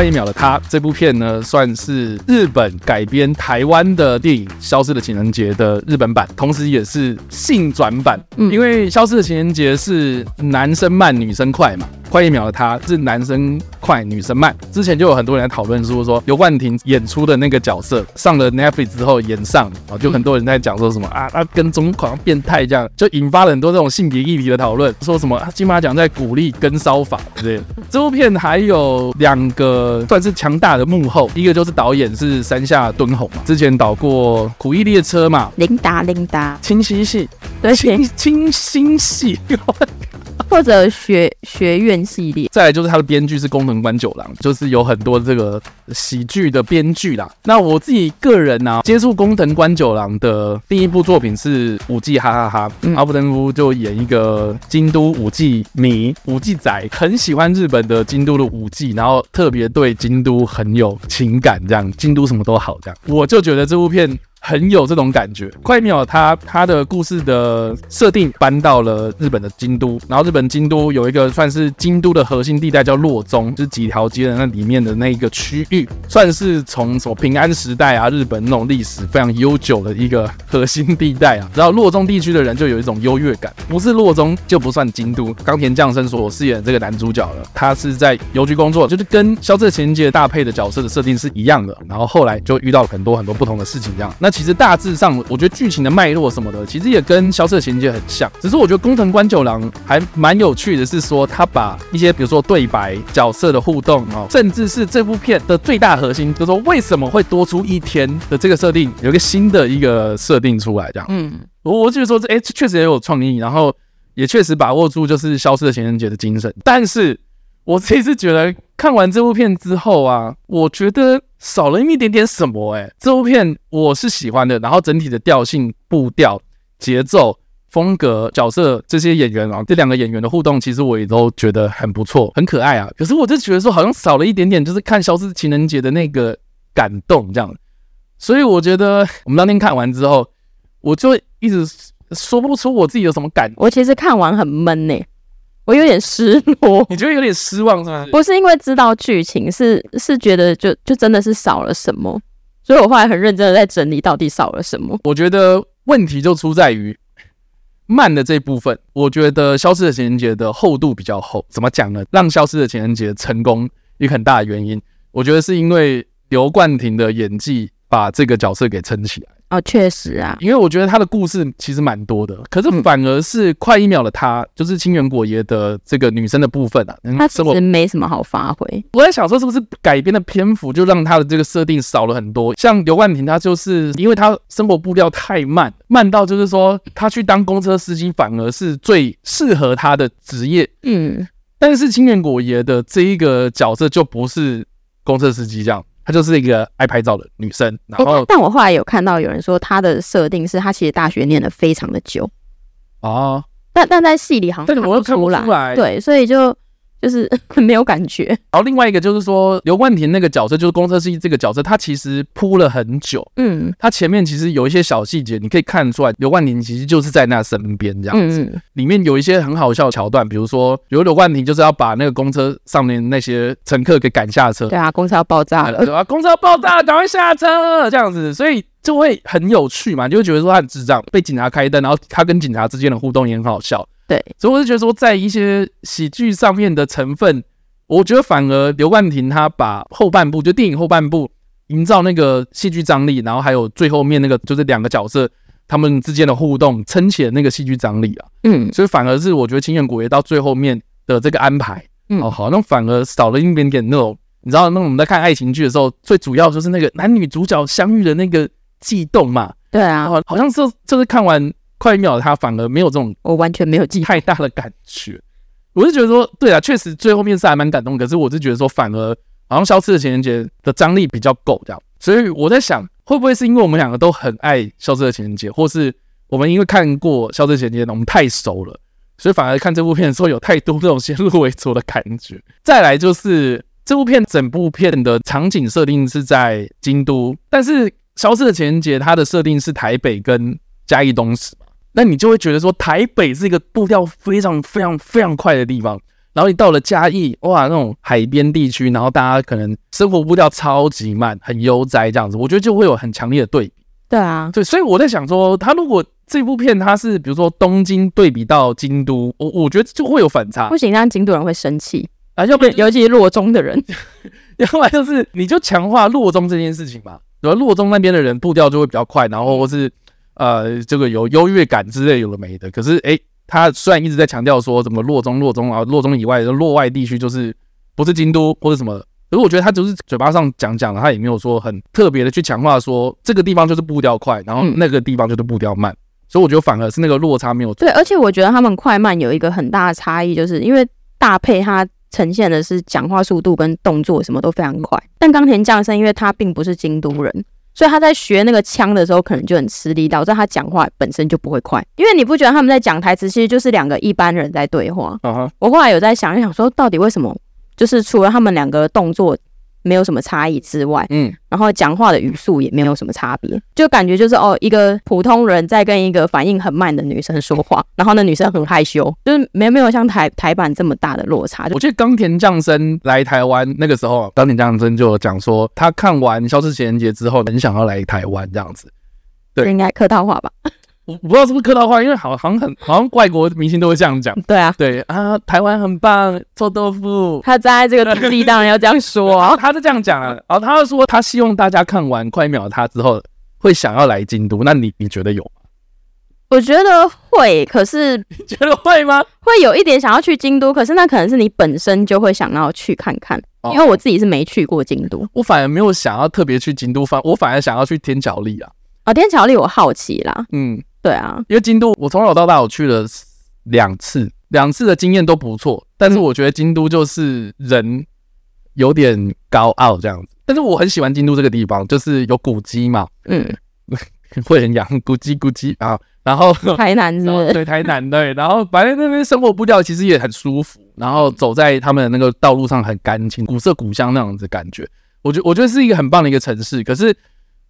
快一秒的他这部片呢，算是日本改编台湾的电影《消失的情人节》的日本版，同时也是性转版。嗯，因为《消失的情人节》是男生慢，女生快嘛。快一秒的他是男生快，女生慢。之前就有很多人在讨论说，说刘冠廷演出的那个角色上了 Netflix 之后演上啊，就很多人在讲说什么啊，他跟踪狂变态这样，就引发了很多这种性别议题的讨论。说什么金马奖在鼓励跟骚法之类的。这部片还有两个算是强大的幕后，一个就是导演是山下敦弘嘛，之前导过《苦役列车》嘛，琳达琳达清新系，对清清新系。或者学学院系列，再来就是他的编剧是工藤官九郎，就是有很多这个喜剧的编剧啦。那我自己个人呢、啊，接触工藤官九郎的第一部作品是《舞伎哈哈哈》，嗯、阿部登夫就演一个京都舞伎迷、舞伎仔，很喜欢日本的京都的舞伎，然后特别对京都很有情感，这样京都什么都好，这样我就觉得这部片。很有这种感觉。快秒，他他的故事的设定搬到了日本的京都，然后日本京都有一个算是京都的核心地带叫洛中，就是几条街的那里面的那一个区域，算是从什么平安时代啊，日本那种历史非常悠久的一个核心地带啊。然后洛中地区的人就有一种优越感，不是洛中就不算京都。冈田将生所饰演的这个男主角了，他是在邮局工作，就是跟消失的情节搭配的角色的设定是一样的。然后后来就遇到很多很多不同的事情，这样那。其实大致上，我觉得剧情的脉络什么的，其实也跟《消失的情人节》很像。只是我觉得工藤官九郎还蛮有趣的，是说他把一些比如说对白、角色的互动啊，甚至是这部片的最大核心，就是说为什么会多出一天的这个设定，有一个新的一个设定出来，这样。嗯，我我觉得说这哎，确实也有创意，然后也确实把握住就是《消失的情人节》的精神。但是我其实觉得看完这部片之后啊，我觉得。少了一点点什么哎、这部片我是喜欢的，然后整体的调性、步调、节奏、风格、角色这些演员啊，这两个演员的互动，其实我也都觉得很不错，很可爱啊。可是我就觉得说，好像少了一点点，就是看《消失情人节》的那个感动这样。所以我觉得我们当天看完之后，我就一直说不出我自己有什么感。我其实看完很闷呢、我有点失落，你觉得有点失望是吗？不是因为知道剧情，是是觉得就就真的是少了什么，所以我后来很认真的在整理到底少了什么。我觉得问题就出在于慢的这部分。我觉得《消失的情人节》的厚度比较厚，怎么讲呢？让《消失的情人节》成功一个很大的原因，我觉得是因为刘冠廷的演技把这个角色给撑起来。哦，确实啊，因为我觉得他的故事其实蛮多的，可是反而是快一秒的他，嗯、就是清源果爷的这个女生的部分啊，他其实没什么好发挥。我在想说，是不是改编的篇幅就让他的这个设定少了很多？像刘冠廷，他就是因为他生活步调太慢，慢到就是说他去当公车司机反而是最适合他的职业。嗯，但是清源果爷的这一个角色就不是公车司机这样。她就是一个爱拍照的女生，然后，但我后来有看到有人说，她的设定是她其实大学念的非常的久。哦，但但在戏里好像看不出来，对，所以就。就是 没有感觉。然后另外一个就是说，刘冠廷那个角色就是公车司机这个角色，他其实铺了很久。嗯，他前面其实有一些小细节，你可以看出来，刘冠廷其实就是在那身边这样子。嗯，里面有一些很好笑的桥段，比如说，比如刘冠廷就是要把那个公车上面那些乘客给赶下车。对啊，公车要爆炸了，对啊，公车要爆炸，赶快下车这样子，所以就会很有趣嘛，就会觉得说他很智障，被警察开灯，然后他跟警察之间的互动也很好笑。对，所以我是觉得说，在一些喜剧上面的成分，我觉得反而刘冠廷他把后半部，就电影后半部营造那个戏剧张力，然后还有最后面那个就是两个角色他们之间的互动，撑起了那个戏剧张力啊。嗯，所以反而是我觉得清原果也到最后面的这个安排，嗯，哦，好那反而少了一点点那种，你知道，那我们在看爱情剧的时候，最主要就是那个男女主角相遇的那个悸动嘛。对啊，好像是就是看完。快一秒，他反而没有这种，我完全没有记太大的感觉。我是觉得说，对啊，确实最后面是还蛮感动。可是我是觉得说，反而好像消失的情人节的张力比较够这样。所以我在想，会不会是因为我们两个都很爱消失的情人节，或是我们因为看过消失的情人节，我们太熟了，所以反而看这部片的时候有太多这种先入为主的感觉。再来就是这部片整部片的场景设定是在京都，但是消失的情人节它的设定是台北跟嘉义东石。那你就会觉得说，台北是一个步调非常非常非常快的地方，然后你到了嘉义，哇，那种海边地区，然后大家可能生活步调超级慢，很悠哉这样子，我觉得就会有很强烈的对比。对啊，对，所以我在想说，他如果这部片他是比如说东京对比到京都，我我觉得就会有反差。不行，让京都人会生气啊，要不然尤其是洛中的人，要不然就是你就强化洛中这件事情吧，然后？洛中那边的人步调就会比较快，然后或是呃这个有优越感之类有的没的。可是诶，他虽然一直在强调说什么洛中洛中啊，洛中以外的洛外地区就是不是京都或者什么。可是我觉得他就是嘴巴上讲讲了，他也没有说很特别的去强化说这个地方就是步调快，然后那个地方就是步调慢，所以我觉得反而是那个落差没有。对，而且我觉得他们快慢有一个很大的差异，就是因为大配它呈现的是讲话速度跟动作什么都非常快，但冈田将生因为他并不是京都人，所以他在学那个腔的时候可能就很吃力，导致他讲话本身就不会快。因为你不觉得他们在讲台词其实就是两个一般人在对话？我后来有在想一想，说到底为什么？就是除了他们两个动作没有什么差异之外，嗯，然后讲话的语速也没有什么差别，就感觉就是哦，一个普通人在跟一个反应很慢的女生说话，然后那女生很害羞，就是没没有像台台版这么大的落差。我记得冈田将生来台湾那个时候，冈田将生就有讲说，他看完《消失情人节》之后，很想要来台湾这样子。对，应该客套话吧。我不知道是不是客套话，因为好好像很好像外国明星都会这样讲。对啊，对啊，台湾很棒，臭豆腐。他站在这个土地，当然要这样说 啊。他是这样讲啊，然后他就说他希望大家看完《快秒他》之后会想要来京都。那你你觉得有吗？我觉得会，可是 你觉得会吗？会有一点想要去京都，可是那可能是你本身就会想要去看看。因为我自己是没去过京都，我反而没有想要特别去京都，反我反而想要去天桥立啊。啊，天桥立我好奇啦，嗯。对啊，因为京都我从小到大我去了两次，两次的经验都不错。但是我觉得京都就是人有点高傲这样子。但是我很喜欢京都这个地方，就是有古迹嘛，嗯，会很痒，古迹古迹啊。然后 台南是不是？对，台南对。然后反正那边生活步调其实也很舒服，然后走在他们的那个道路上很干净，古色古香那样子感觉。我觉我觉得是一个很棒的一个城市，可是。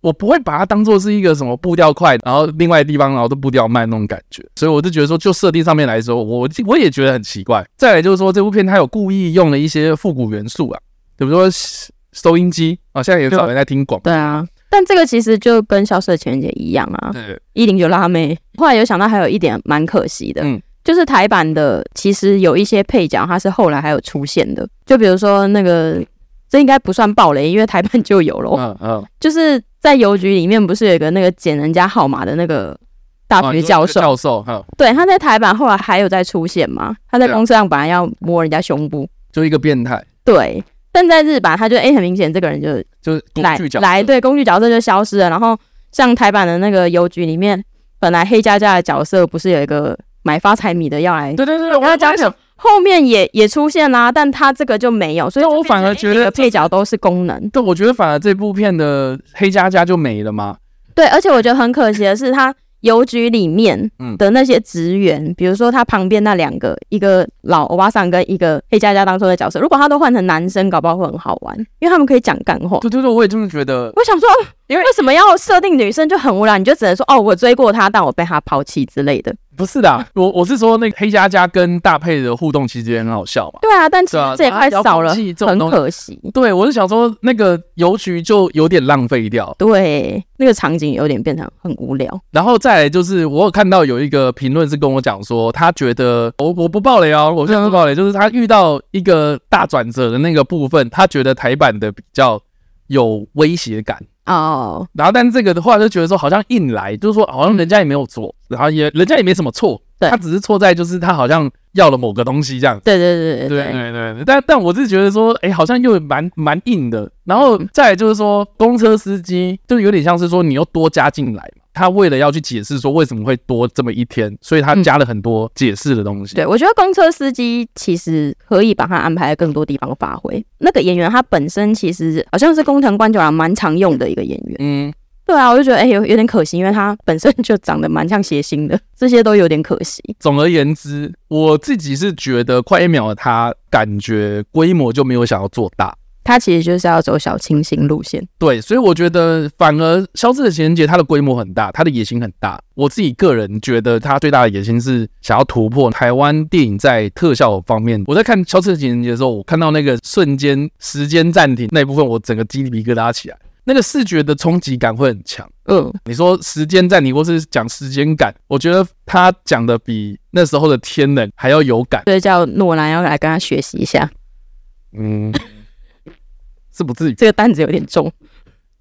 我不会把它当做是一个什么步调快，然后另外地方然后都步调慢那种感觉，所以我就觉得说，就设定上面来说，我我也觉得很奇怪。再来就是说，这部片它有故意用了一些复古元素啊，比如说收音机啊，现在也少人在听广播。对啊，但这个其实就跟《消失的情人节》一样啊。对，一零九辣妹。后来有想到还有一点蛮可惜的，嗯，就是台版的其实有一些配角，它是后来还有出现的，就比如说那个。这应该不算暴雷，因为台版就有了。嗯嗯，就是在邮局里面，不是有一个那个捡人家号码的那个大学教授？教授，对，他在台版后来还有在出现吗？他在公车上本来要摸人家胸部，就一个变态。对，但在日版他就哎，很明显这个人就就是来来对工具角色就消失了。然后像台版的那个邮局里面，本来黑佳佳的角色不是有一个买发财米的要来？对对对，我要讲什么？后面也也出现啦，但他这个就没有，所以我反而觉得配角都是功能。对，我觉得反而这部片的黑加加就没了吗？对，而且我觉得很可惜的是他。邮局里面的那些职员，嗯、比如说他旁边那两个，一个老欧巴桑跟一个黑加加当初的角色，如果他都换成男生，搞不好会很好玩，因为他们可以讲干话。对对对，我也这么觉得。我想说，因为为什么要设定女生就很无聊？你就只能说哦，我追过她，但我被她抛弃之类的。不是的，我我是说那个黑佳佳跟大佩的互动其实也很好笑嘛。对啊，但其实这也快少了，很可惜。对，我是想说那个邮局就有点浪费掉。对，那个场景有点变成很无聊。然后再来就是，我有看到有一个评论是跟我讲说，他觉得我我不爆雷哦，我现在不爆雷，就是他遇到一个大转折的那个部分，他觉得台版的比较有威胁感。哦。然后但这个的话就觉得说好像硬来，就是说好像人家也没有错，然后也人家也没什么错，对他只是错在就是他好像要了某个东西这样子。对对对对对对对。但但我是觉得说，哎，好像又蛮蛮硬的。然后再来就是说，公车司机就有点像是说你又多加进来。他为了要去解释说为什么会多这么一天，所以他加了很多解释的东西。嗯、对，我觉得公车司机其实可以把他安排在更多地方发挥。那个演员他本身其实好像是工藤官九郎蛮常用的一个演员。嗯，对啊，我就觉得哎、欸、有有点可惜，因为他本身就长得蛮像谐星的，这些都有点可惜。总而言之，我自己是觉得快一秒他感觉规模就没有想要做大。他其实就是要走小清新路线。对，所以我觉得反而消失的情人节它的规模很大，它的野心很大。我自己个人觉得，它最大的野心是想要突破台湾电影在特效方面。我在看消失的情人节的时候，我看到那个瞬间时间暂停那一部分，我整个鸡皮疙瘩起来。那个视觉的冲击感会很强。嗯，你说时间在你或是讲时间感，我觉得他讲的比那时候的天冷还要有感。所以叫诺兰要来跟他学习一下。嗯，是不至于。这个担子有点重。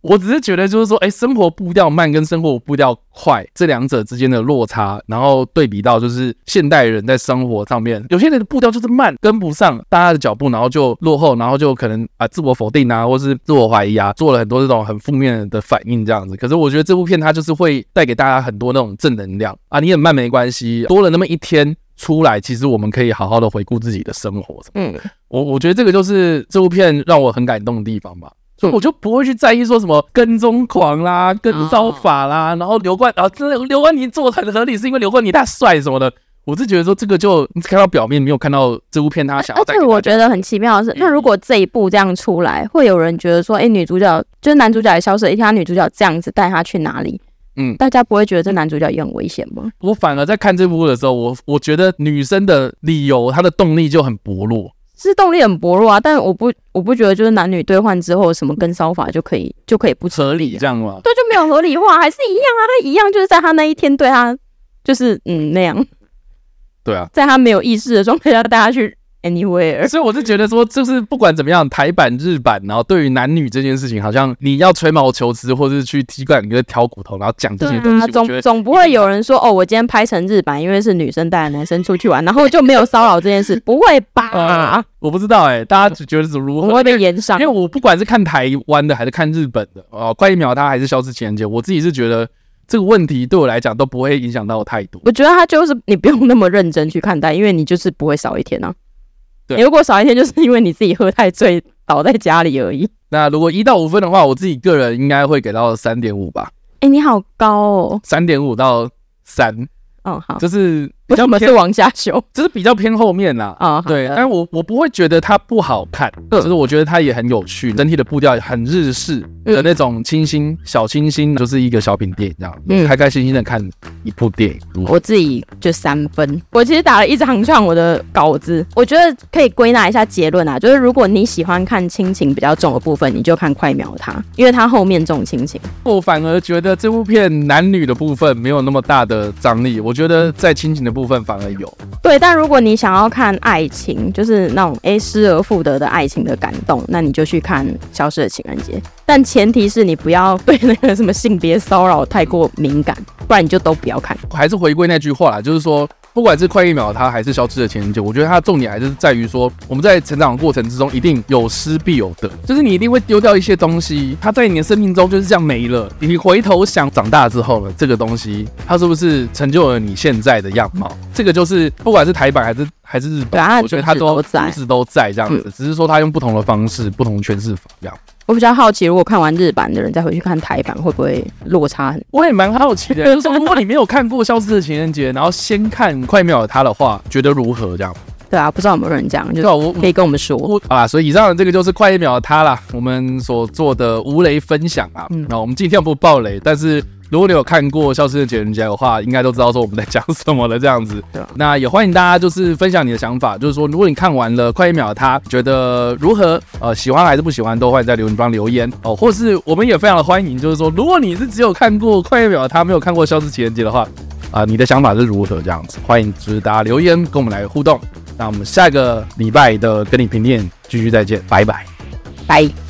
我只是觉得，就是说，哎，生活步调慢跟生活步调快这两者之间的落差，然后对比到就是现代人在生活上面，有些人的步调就是慢，跟不上大家的脚步，然后就落后，然后就可能啊自我否定啊，或是自我怀疑啊，做了很多这种很负面的反应这样子。可是我觉得这部片它就是会带给大家很多那种正能量啊，你很慢没关系，多了那么一天出来，其实我们可以好好的回顾自己的生活。嗯，我我觉得这个就是这部片让我很感动的地方吧。我就不会去在意说什么跟踪狂啦、跟骚法啦，然后刘冠啊，真的刘冠廷做的很合理，是因为刘冠廷太帅什么的。我是觉得说这个就你只看到表面，没有看到这部片他想要带。而且我觉得很奇妙的是，那如果这一部这样出来，会有人觉得说，哎，女主角就是男主角也消失了，一听他女主角这样子带他去哪里？嗯，大家不会觉得这男主角也很危险吗？我反而在看这部的时候，我我觉得女生的理由，她的动力就很薄弱。是动力很薄弱啊，但我不我不觉得就是男女兑换之后什么跟骚法就可以就可以不合理这样吗？对，就没有合理化，还是一样啊，他一样就是在他那一天对他就是嗯那样，对啊，在他没有意识的状态下带他去。Anywhere，所以我是觉得说，就是不管怎么样，台版、日版，然后对于男女这件事情，好像你要吹毛求疵，或者是去踢馆，你就挑骨头，然后讲这些东西。总总不会有人说，哦，我今天拍成日版，因为是女生带着男生出去玩，然后就没有骚扰这件事，不会吧？呃、我不知道哎、欸，大家只觉得是如何？我会被延上，因为我不管是看台湾的还是看日本的，哦，快一秒他还是消失情人节，我自己是觉得这个问题对我来讲都不会影响到我太多。我觉得他就是你不用那么认真去看待，因为你就是不会少一天啊。对你如果少一天，就是因为你自己喝太醉倒在家里而已。那如果一到五分的话，我自己个人应该会给到三点五吧。哎、欸，你好高哦，三点五到三。哦，好，就是比较是往下修，就是比较偏后面啦。啊、哦，对，但我我不会觉得它不好看，就、嗯、是我觉得它也很有趣，整体的步调很日式的那种清新小清新，就是一个小品电影这样，嗯，开开心心的看一部电影。我自己就三分，我其实打了一长串我的稿子，我觉得可以归纳一下结论啊，就是如果你喜欢看亲情比较重的部分，你就看快秒它，因为它后面重亲情。我反而觉得这部片男女的部分没有那么大的张力，我。我觉得在亲情的部分反而有，对。但如果你想要看爱情，就是那种诶失而复得的爱情的感动，那你就去看《消失的情人节》。但前提是你不要对那个什么性别骚扰太过敏感，不然你就都不要看。还是回归那句话啦，就是说。不管是快一秒，它还是消失的前人节，我觉得它的重点还是在于说，我们在成长的过程之中，一定有失必有得，就是你一定会丢掉一些东西，它在你的生命中就是这样没了。你回头想，长大之后呢，这个东西它是不是成就了你现在的样貌？这个就是不管是台版还是还是日本，我觉得它都一直都在这样子，只是说它用不同的方式、不同诠释法这样。我比较好奇，如果看完日版的人再回去看台版，会不会落差很？我也蛮好奇的，就是说，如果你没有看过《消失的情人节》，然后先看《快没有他》的话，觉得如何？这样？对啊，不知道有没有人讲，就我可以跟我们说。好啦，所以以上的这个就是《快一秒的他》啦，我们所做的无雷分享啊。嗯，那我们今天不爆雷，但是。如果你有看过《消失的情人节》的话，应该都知道说我们在讲什么了。这样子，对。那也欢迎大家就是分享你的想法，就是说如果你看完了《快一秒》，他觉得如何？呃，喜欢还是不喜欢，都欢迎在留言帮留言哦。或是我们也非常的欢迎，就是说如果你是只有看过《快一秒》，他没有看过《消失情人节》的话，啊、呃，你的想法是如何？这样子，欢迎就是大家留言跟我们来互动。那我们下个礼拜的跟你评电影继续再见，拜拜，拜。